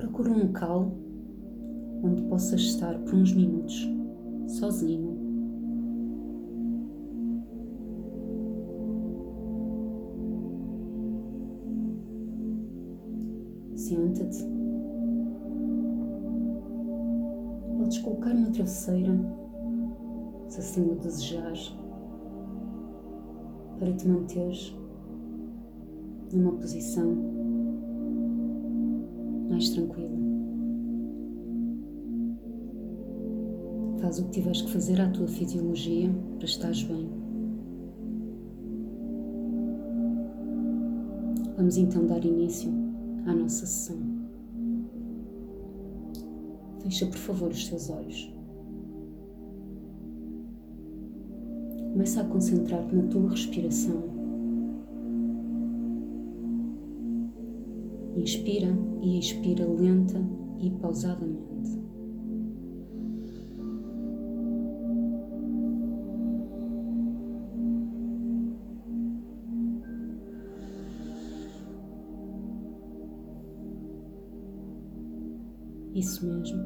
procura um local onde possas estar por uns minutos sozinho. Senta-te. Podes colocar uma travesseira, se assim o desejares, para te manteres numa posição mais tranquila. Faz o que tiveres que fazer à tua fisiologia para estares bem. Vamos então dar início à nossa sessão. Fecha, por favor, os teus olhos. Começa a concentrar-te na tua respiração. Inspira e expira lenta e pausadamente. Isso mesmo.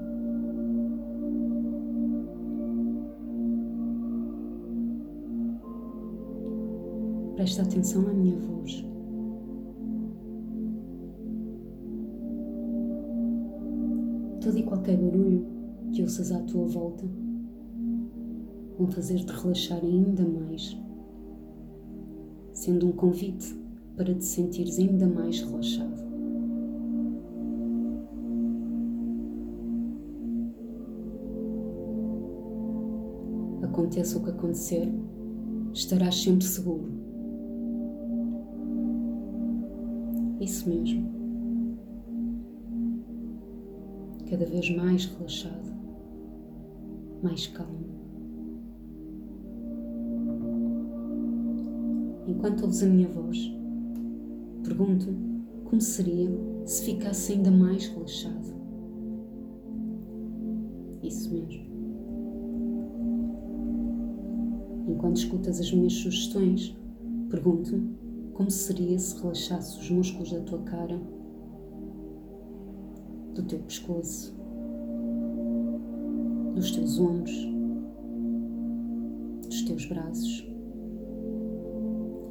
Presta atenção à minha voz. Todo e qualquer barulho que ouças à tua volta vão fazer-te relaxar ainda mais, sendo um convite para te sentires ainda mais relaxado. aconteça o que acontecer, estarás sempre seguro. Isso mesmo. Cada vez mais relaxado, mais calmo. Enquanto ouves a minha voz, pergunto como seria se ficasse ainda mais relaxado. Isso mesmo. Enquanto escutas as minhas sugestões, pergunto-me como seria se relaxasse os músculos da tua cara, do teu pescoço, dos teus ombros, dos teus braços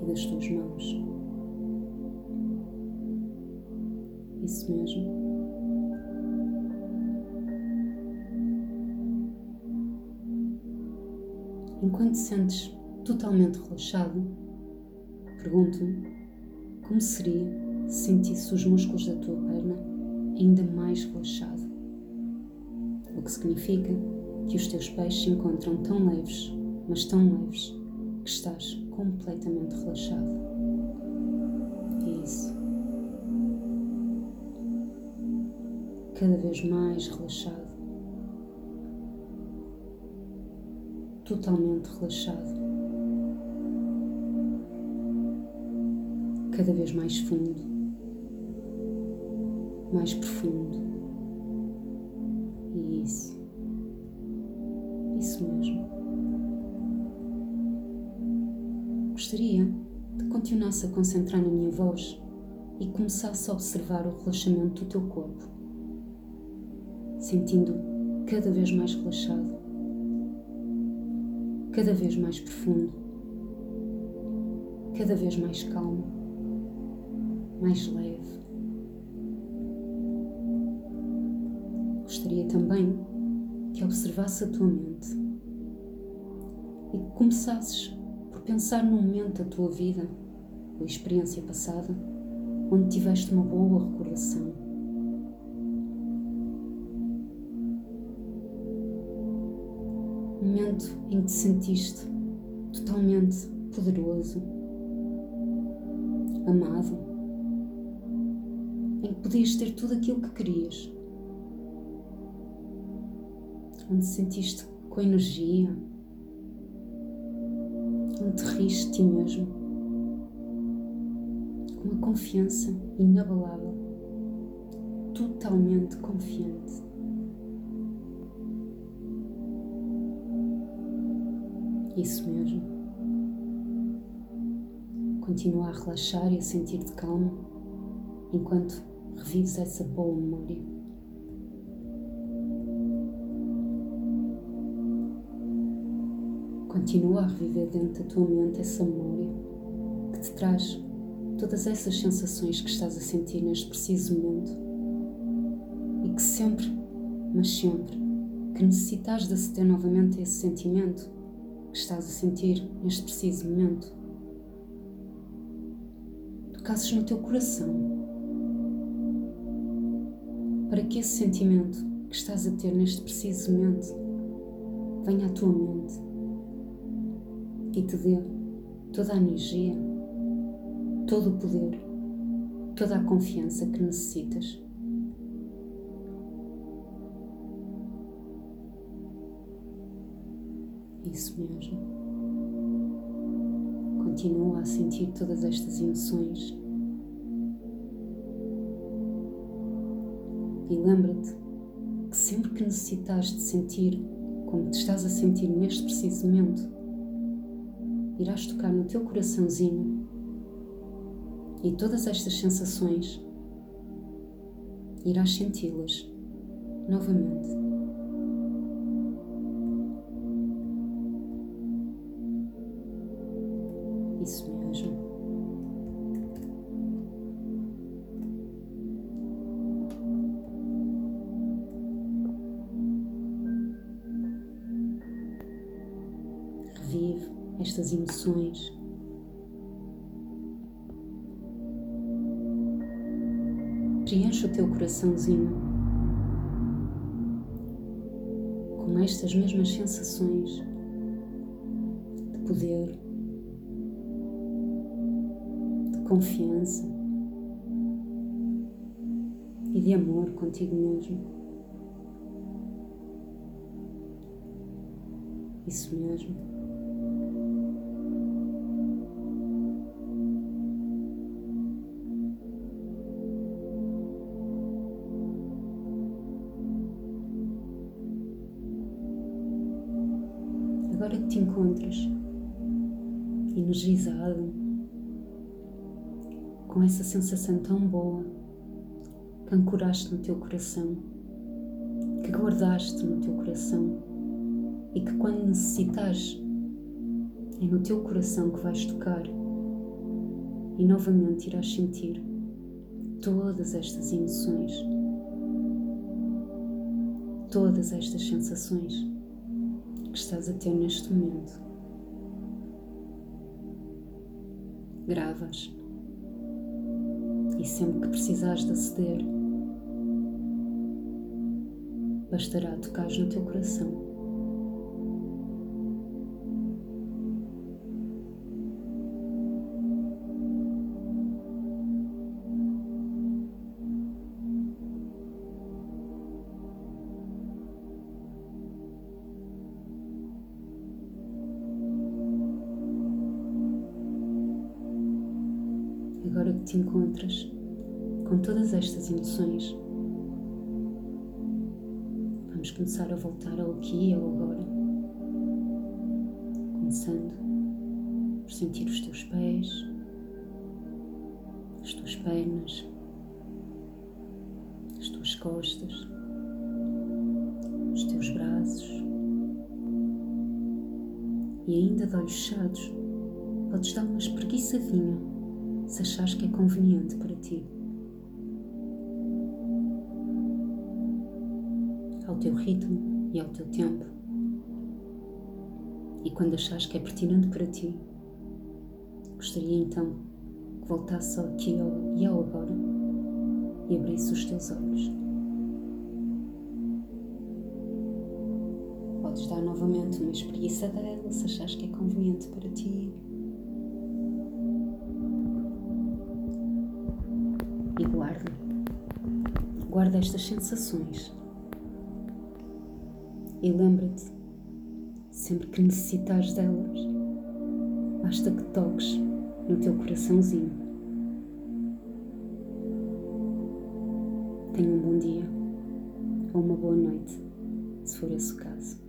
e das tuas mãos. Isso mesmo. Enquanto te sentes totalmente relaxado, pergunto-me como seria se sentisse os músculos da tua perna ainda mais relaxado. O que significa que os teus pés se encontram tão leves, mas tão leves, que estás completamente relaxado. Isso. Cada vez mais relaxado. totalmente relaxado, cada vez mais fundo, mais profundo. E isso, isso mesmo. Gostaria que continuasse a concentrar na minha voz e começasse a observar o relaxamento do teu corpo, sentindo cada vez mais relaxado cada vez mais profundo, cada vez mais calmo, mais leve. Gostaria também que observasse a tua mente e que começasses por pensar num momento da tua vida ou experiência passada onde tiveste uma boa recordação. Momento em que te sentiste totalmente poderoso, amado, em que podias ter tudo aquilo que querias, onde te sentiste com energia, onde te riste ti mesmo, com uma confiança inabalável, totalmente confiante. Isso mesmo. Continua a relaxar e a sentir-te calmo enquanto revives essa boa memória. Continua a reviver dentro da tua mente essa memória que te traz todas essas sensações que estás a sentir neste preciso momento e que sempre, mas sempre, que necessitas de aceder novamente a esse sentimento que estás a sentir neste preciso momento, tocasses no teu coração para que esse sentimento que estás a ter neste preciso momento venha à tua mente e te dê toda a energia, todo o poder, toda a confiança que necessitas. Isso mesmo. Continua a sentir todas estas emoções. E lembra-te que sempre que necessitas de sentir como te estás a sentir neste preciso momento, irás tocar no teu coraçãozinho e todas estas sensações irás senti-las novamente. Estas emoções. Preenche o teu coraçãozinho com estas mesmas sensações de poder, confiança e de amor contigo mesmo. Isso mesmo. Energizado, com essa sensação tão boa que ancoraste no teu coração, que guardaste no teu coração e que quando necessitares é no teu coração que vais tocar e novamente irás sentir todas estas emoções, todas estas sensações que estás a ter neste momento. Gravas e sempre que precisares de aceder, bastará tocar no teu coração. Agora que te encontras com todas estas emoções, vamos começar a voltar ao aqui e ao agora. Começando por sentir os teus pés, as tuas pernas, as tuas costas, os teus braços. E ainda de olhos fechados, podes dar uma espreguiçadinha se achares que é conveniente para ti. Ao teu ritmo e ao teu tempo. E quando achares que é pertinente para ti, gostaria então que voltasse ao aqui e ao agora e abrisse os teus olhos. Podes dar novamente uma espreguiça dela se achares que é conveniente para ti. Guarda estas sensações. E lembra-te, sempre que necessitares delas, basta que toques no teu coraçãozinho. Tenha um bom dia ou uma boa noite, se for esse o caso.